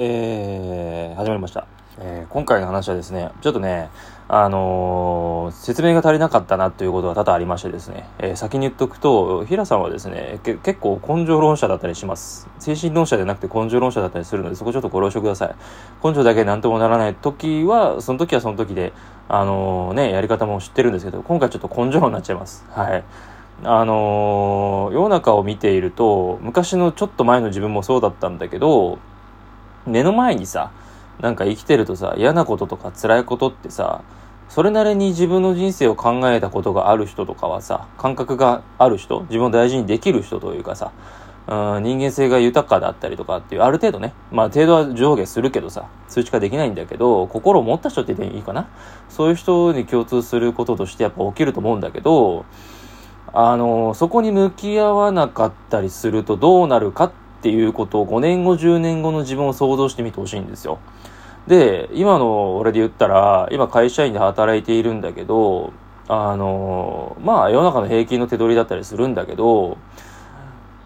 えー、始まりました。えー今回の話はですね、ちょっとね、あのー説明が足りなかったなということが多々ありましてですね、えー先に言っとくと、平さんはですね、結構根性論者だったりします。精神論者じゃなくて根性論者だったりするので、そこちょっとご了承ください。根性だけなんともならない時は、その時はその時で、あのーね、やり方も知ってるんですけど、今回ちょっと根性論になっちゃいます。はい。あの世の中を見ていると、昔のちょっと前の自分もそうだったんだけど、目の前にさ、なんか生きてるとさ、嫌なこととか辛いことってさ、それなりに自分の人生を考えたことがある人とかはさ、感覚がある人、自分を大事にできる人というかさ、うん人間性が豊かだったりとかっていう、ある程度ね、まあ程度は上下するけどさ、数値化できないんだけど、心を持った人って言っていいかな？そういう人に共通することとしてやっぱ起きると思うんだけど、あの、そこに向き合わなかったりするとどうなるかってっていうことを5年後、10年後の自分を想像してみてほしいんですよ。で、今の俺で言ったら、今会社員で働いているんだけど、あの、まあ世の中の平均の手取りだったりするんだけど、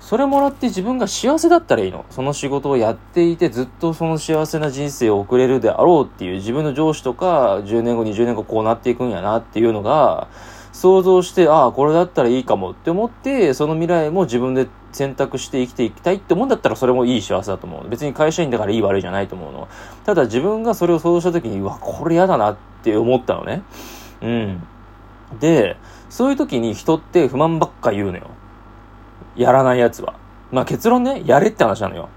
それもらって自分が幸せだったらいいの。その仕事をやっていてずっとその幸せな人生を送れるであろうっていう自分の上司とか10年後、20年後こうなっていくんやなっていうのが想像して、ああ、これだったらいいかもって思って、その未来も自分で選択して生きていきたいって思うんだったらそれもいい幸せだと思う。別に会社員だからいい悪いじゃないと思うの。ただ自分がそれを想像した時に、うわ、これ嫌だなって思ったのね。うん。で、そういう時に人って不満ばっか言うのよ。やらないやつは。まあ結論ね、やれって話なのよ。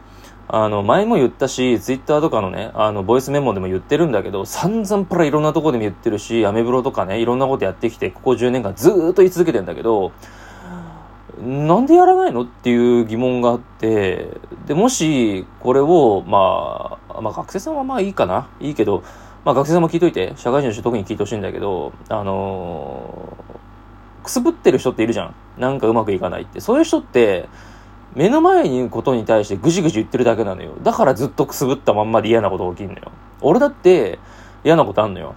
あの、前も言ったし、ツイッターとかのね、あの、ボイスメモでも言ってるんだけど、散々プラいろんなとこでも言ってるし、アメブロとかね、いろんなことやってきて、ここ10年間ずっと言い続けてんだけど、なんでやらないのっていう疑問があって、で、もし、これを、まあ、まあ学生さんはまあいいかな。いいけど、まあ学生さんも聞いといて、社会人の人特に聞いてほしいんだけど、あのーくすぶってる人っているじゃん。なんかうまくいかないって。そういう人って、目の前にいることに対してぐじぐじ言ってるだけなのよ。だからずっとくすぶったまんまで嫌なこと起きるのよ。俺だって嫌なことあんのよ。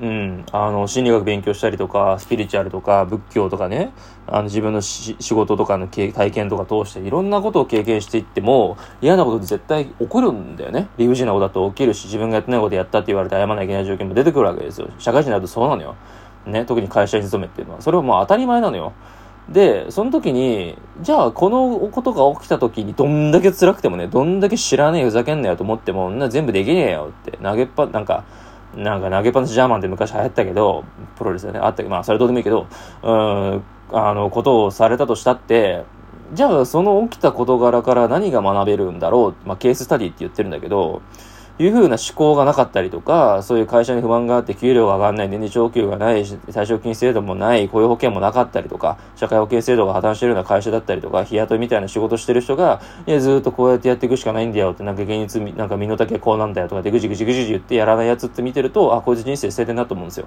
うん。あの、心理学勉強したりとか、スピリチュアルとか、仏教とかね、あの、自分の仕事とかの体験とか通していろんなことを経験していっても、嫌なことって絶対起こるんだよね。理不尽なことだと起きるし、自分がやってないことやったって言われて謝らなきゃいけない状況も出てくるわけですよ。社会人になるとそうなのよ。ね、特に会社に勤めっていうのは。それはもう当たり前なのよ。で、その時に、じゃあこのことが起きた時にどんだけ辛くてもね、どんだけ知らねえふざけんなよと思っても、な全部できねえよって、投げっぱ、なんか、なんか投げっぱなしジャーマンって昔流行ったけど、プロレスでね、あったけど、まあそれどうでもいいけど、うん、あの、ことをされたとしたって、じゃあその起きた事柄から何が学べるんだろう、まあケーススタディって言ってるんだけど、いうふうな思考がなかったりとか、そういう会社に不満があって給料が上がらない、年次長給がない、退職金制度もない、雇用保険もなかったりとか、社会保険制度が破綻してるような会社だったりとか、日雇いみたいな仕事してる人が、いや、ずっとこうやってやっていくしかないんだよって、なんか現実、なんか身の丈こうなんだよとかでぐじぐじぐじぐじ言ってやらないやつって見てると、あ、こいつ人生捨ててんなと思うんですよ。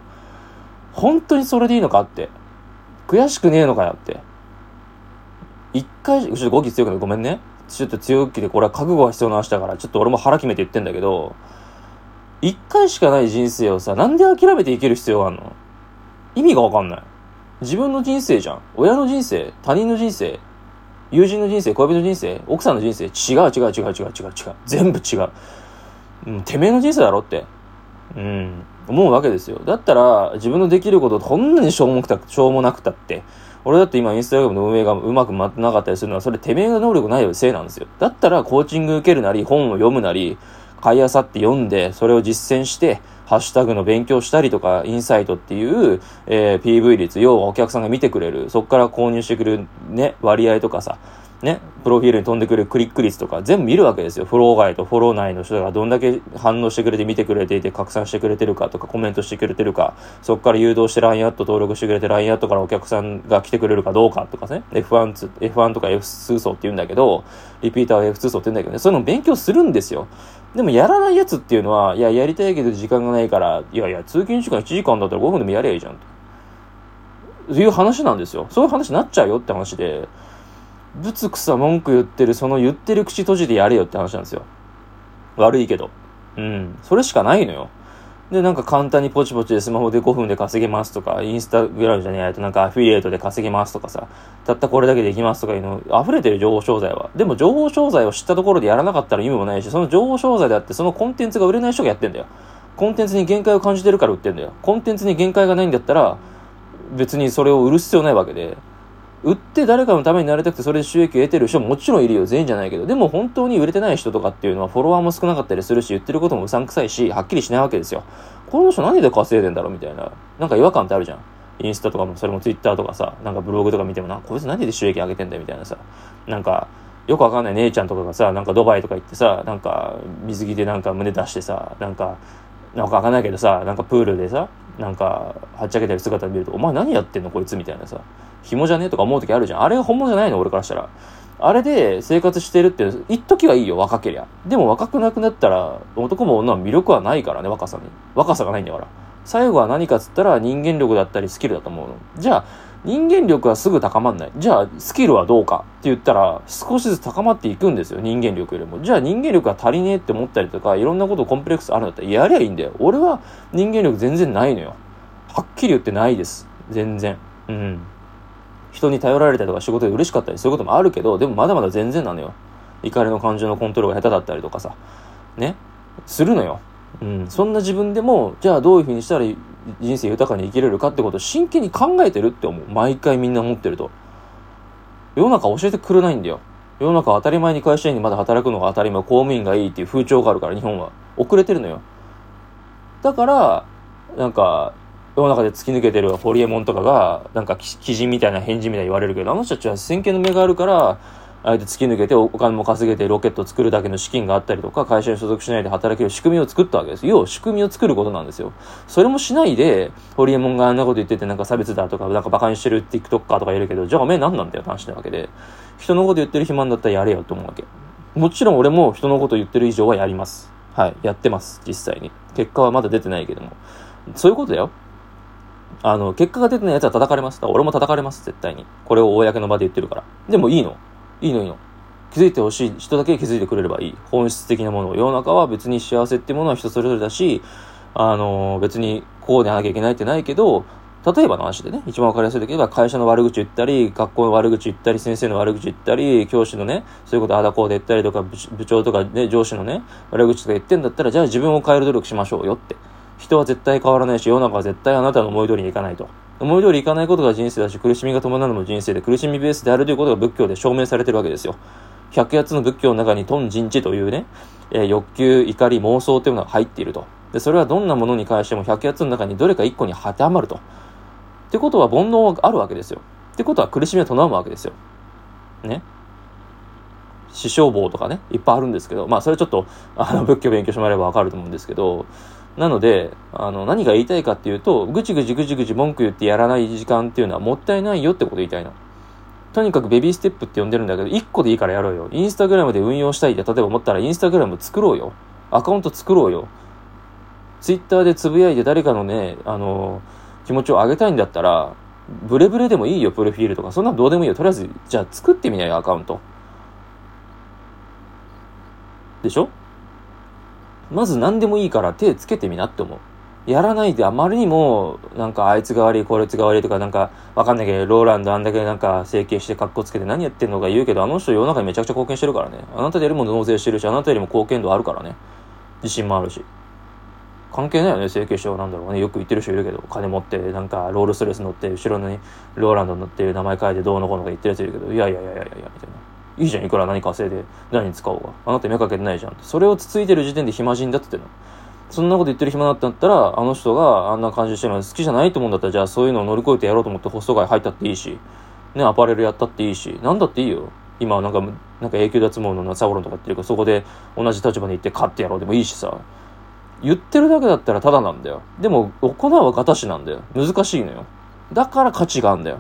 本当にそれでいいのかって。悔しくねえのかよって。一回、ちょっと語気強くてごめんね。ちょっと強気でこれは覚悟が必要な話だから、ちょっと俺も腹決めて言ってんだけど、一回しかない人生をさ、なんで諦めて生きる必要があるの？意味がわかんない。自分の人生じゃん。親の人生、他人の人生、友人の人生、恋人の人生、奥さんの人生、違う違う違う違う違う違う。全部違う。うん、てめえの人生だろって。うん、思うわけですよ。だったら、自分のできることこんなにしょうもくた、しょうもなくたって、俺だって今インスタグラムの運営がうまく回ってなかったりするのは、それてめえが能力ないせいなんですよ。だったら、コーチング受けるなり、本を読むなり、買いあさって読んで、それを実践して、ハッシュタグの勉強したりとか、インサイトっていう、えー PV 率、要はお客さんが見てくれる、そっから購入してくれるね、割合とかさ、ね、プロフィールに飛んでくるクリック率とか全部見るわけですよ。フォロー外とフォロー内の人がどんだけ反応してくれて見てくれていて拡散してくれてるかとかコメントしてくれてるか、そこから誘導して LINE アット登録してくれて LINE アットからお客さんが来てくれるかどうかとかね、F1、F1 とか F2 層って言うんだけど、リピーターは F2 層って言うんだけどね、そういうの勉強するんですよ。でもやらないやつっていうのは、いや、やりたいけど時間がないから、いやいや、通勤時間1時間だったら5分でもやりゃいいじゃんと。いう話なんですよ。そういう話になっちゃうよって話で、ぶつくさ文句言ってる、その言ってる口閉じてやれよって話なんですよ。悪いけど。うん。それしかないのよ。で、なんか簡単にポチポチでスマホで5分で稼げますとか、インスタグラムじゃねえとなんかアフィリエイトで稼げますとかさ、たったこれだけできますとかいうの、溢れてる情報商材は。でも情報商材を知ったところでやらなかったら意味もないし、その情報商材であってそのコンテンツが売れない人がやってんだよ。コンテンツに限界を感じてるから売ってんだよ。コンテンツに限界がないんだったら、別にそれを売る必要ないわけで、売って誰かのためになりたくてそれで収益を得てる人ももちろんいるよ。全員じゃないけど。でも本当に売れてない人とかっていうのはフォロワーも少なかったりするし、言ってることもうさんくさいし、はっきりしないわけですよ。この人何で稼いでんだろうみたいな。なんか違和感ってあるじゃん。インスタとかも、それもツイッターとかさ、なんかブログとか見てもな、こいつ何で収益上げてんだよみたいなさ。なんか、よくわかんない姉ちゃんとかがさ、なんかドバイとか行ってさ、なんか水着でなんか胸出してさ、なんか、なんかわかんないけどさ、なんかプールでさ、なんか、はっちゃけてる姿見ると、お前何やってんのこいつみたいなさ、紐じゃねえとか思う時あるじゃん。あれが本物じゃないの俺からしたら。あれで生活してるって、一時はいいよ、若けりゃ。でも若くなくなったら、男も女も魅力はないからね、若さに。若さがないんだから。最後は何かっつったら人間力だったりスキルだと思うの。じゃあ、人間力はすぐ高まんない。じゃあ、スキルはどうかって言ったら、少しずつ高まっていくんですよ、人間力よりも。じゃあ、人間力が足りねえって思ったりとか、いろんなことコンプレックスあるんだったら、やりゃいいんだよ。俺は人間力全然ないのよ。はっきり言ってないです。全然。うん。人に頼られたりとか仕事で嬉しかったりそういうこともあるけど、でもまだまだ全然なのよ。怒りの感情のコントロールが下手だったりとかさ。ね。するのよ。うん。そんな自分でも、じゃあどういうふうにしたら人生豊かに生きれるかってことを真剣に考えてるって思う。毎回みんな思ってると。世の中教えてくれないんだよ。世の中当たり前に会社員にまだ働くのが当たり前、公務員がいいっていう風潮があるから、日本は。遅れてるのよ。だから、なんか、世の中で突き抜けてるホリエモンとかが、なんか、鬼人みたいな返事みたいに言われるけど、あの人たちは先見の目があるから、あえて突き抜けてお金も稼げてロケットを作るだけの資金があったりとか、会社に所属しないで働ける仕組みを作ったわけです。要は仕組みを作ることなんですよ。それもしないで、ホリエモンがあんなこと言っててなんか差別だとか、なんか馬鹿にしてる TikToker とかいるけど、じゃあおめえ何なんだよって話なわけで、人のこと言ってる暇だったらやれよと思うわけ。もちろん俺も人のこと言ってる以上はやります。はい。やってます。実際に。結果はまだ出てないけども。そういうことだよ。あの、結果が出てない奴は叩かれます。俺も叩かれます、絶対に。これを公の場で言ってるから。でもいいの。いいのいいの。気づいてほしい人だけ気づいてくれればいい。本質的なもの。世の中は別に幸せっていうものは人それぞれだし、あの、別にこうでなきゃいけないってないけど、例えばの話でね、一番わかりやすいときは会社の悪口言ったり、学校の悪口言ったり、先生の悪口言ったり、教師のね、そういうことあだこうで言ったりとか、部長とかね、上司のね、悪口とか言ってんだったら、じゃあ自分を変える努力しましょうよって。人は絶対変わらないし、世の中は絶対あなたの思い通りにいかないと。思い通りいかないことが人生だし、苦しみが伴うのも人生で、苦しみベースであるということが仏教で証明されてるわけですよ。百八の仏教の中にトン人知というね、えー、欲求、怒り、妄想というのが入っていると。で、それはどんなものに関しても百八の中にどれか一個に当てはまると。ってことは煩悩があるわけですよ。ってことは苦しみは伴うわけですよ。ね。死傷棒とかね、いっぱいあるんですけど、まあそれちょっと、あの、仏教勉強してもらえばわかると思うんですけど、なので、あの、何が言いたいかっていうと、ぐちぐちぐちぐち文句言ってやらない時間っていうのはもったいないよってこと言いたいの。とにかくベビーステップって呼んでるんだけど、1個でいいからやろうよ。インスタグラムで運用したいって例えば思ったら、インスタグラム作ろうよ。アカウント作ろうよ。ツイッターでつぶやいて誰かのね、あの、気持ちを上げたいんだったら、ブレブレでもいいよ、プロフィールとか。そんなのどうでもいいよ。とりあえず、じゃあ作ってみなよ、アカウント。でしょ？まず何でもいいから手つけてみなって思う。やらないであまりにも、なんかあいつが悪い、こいつが悪いとか、なんかわかんないけど、ローランドあんだけなんか整形して格好つけて何やってんのか言うけど、あの人世の中にめちゃくちゃ貢献してるからね。あなたよりも納税してるし、あなたよりも貢献度あるからね。自信もあるし。関係ないよね、整形してはなんだろうね。よく言ってる人いるけど、金持って、なんかロールストレス乗って、後ろにローランド乗って名前書いてどうのこうのか言ってるやついるけど、いやいやいやいやいや、みたいな。いいじゃん、いくら何稼いで何に使おうが。あなた目かけてないじゃん。それをつついてる時点で暇人だって言ってんの。そんなこと言ってる暇だったんだったら、あの人があんな感じしてるの好きじゃないと思うんだったら、じゃあそういうのを乗り越えてやろうと思ってホスト街入ったっていいし、ね、アパレルやったっていいし、なんだっていいよ。今なんか、なんか永久脱毛のサボロンとかっていうか、そこで同じ立場に行って勝ってやろうでもいいしさ。言ってるだけだったらただなんだよ。でも、行うはガタシなんだよ。難しいのよ。だから価値があるんだよ。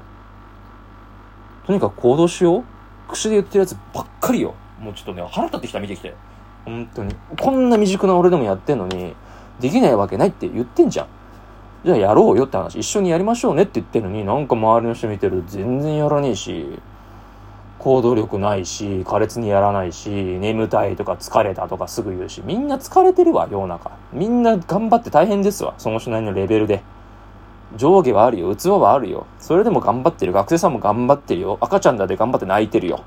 とにかく行動しよう。口で言ってるやつばっかりよ。もうちょっとね、腹立ってきた、見てきて。本当に。こんな未熟な俺でもやってんのに、できないわけないって言ってんじゃん。じゃあやろうよって話。一緒にやりましょうねって言ってるのに、なんか周りの人見てる全然やらねえし、行動力ないし、苛烈にやらないし、眠たいとか疲れたとかすぐ言うし、みんな疲れてるわ、世の中。みんな頑張って大変ですわ、その人なりのレベルで。上下はあるよ、器はあるよ。それでも頑張ってる。学生さんも頑張ってるよ。赤ちゃんだって頑張って泣いてるよ。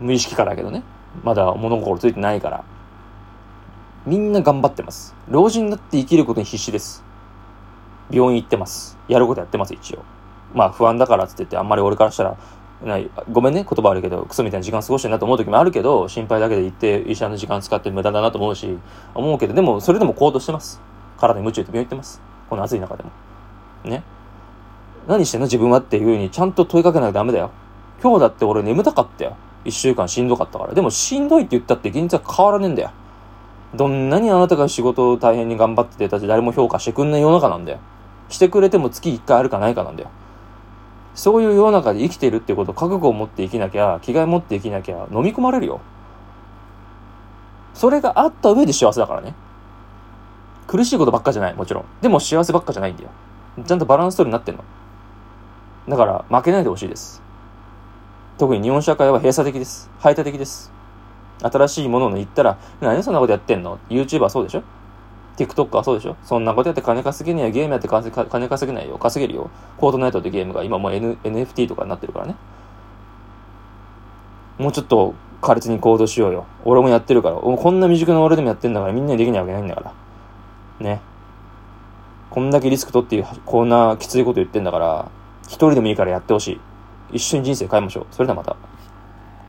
無意識化だけどね。まだ物心ついてないから。みんな頑張ってます。老人になって生きることに必死です。病院行ってます。やることやってます、一応。まあ不安だからって言って、あんまり俺からしたら、ないごめんね、言葉あるけど、クソみたいな時間過ごしてるなと思う時もあるけど、心配だけで行って医者の時間使って無駄だなと思うし、思うけど、でもそれでも行動してます。体に夢中で病院行ってます。この暑い中でも。ね。何してんの？自分はっていう風にちゃんと問いかけなきゃダメだよ。今日だって俺眠たかったよ。一週間しんどかったから。でもしんどいって言ったって現実は変わらねえんだよ。どんなにあなたが仕事を大変に頑張っててたち誰も評価してくんない世の中なんだよ。してくれても月1回あるかないかなんだよ。そういう世の中で生きてるってことを覚悟を持って生きなきゃ、着替え持って生きなきゃ飲み込まれるよ。それがあった上で幸せだからね。苦しいことばっかじゃない、もちろん。でも幸せばっかじゃないんだよ。ちゃんとバランス取りになってんの。だから負けないでほしいです。特に日本社会は閉鎖的です。排他的です。新しいものを言ったら、何でそんなことやってんの ?YouTuber そうでしょ？TikTok はそうでしょ？そんなことやって金稼げねえ。ゲームやって金稼げないよ。稼げるよ。コードナイトってゲームが今もう、N、NFT とかになってるからね。もうちょっと苛烈に行動しようよ。俺もやってるから。こんな未熟な俺でもやってんだからみんなにできないわけないんだから。ね。こんだけリスク取って、こんなきついこと言ってんだから、一人でもいいからやってほしい。一緒に人生変えましょう。それではまた。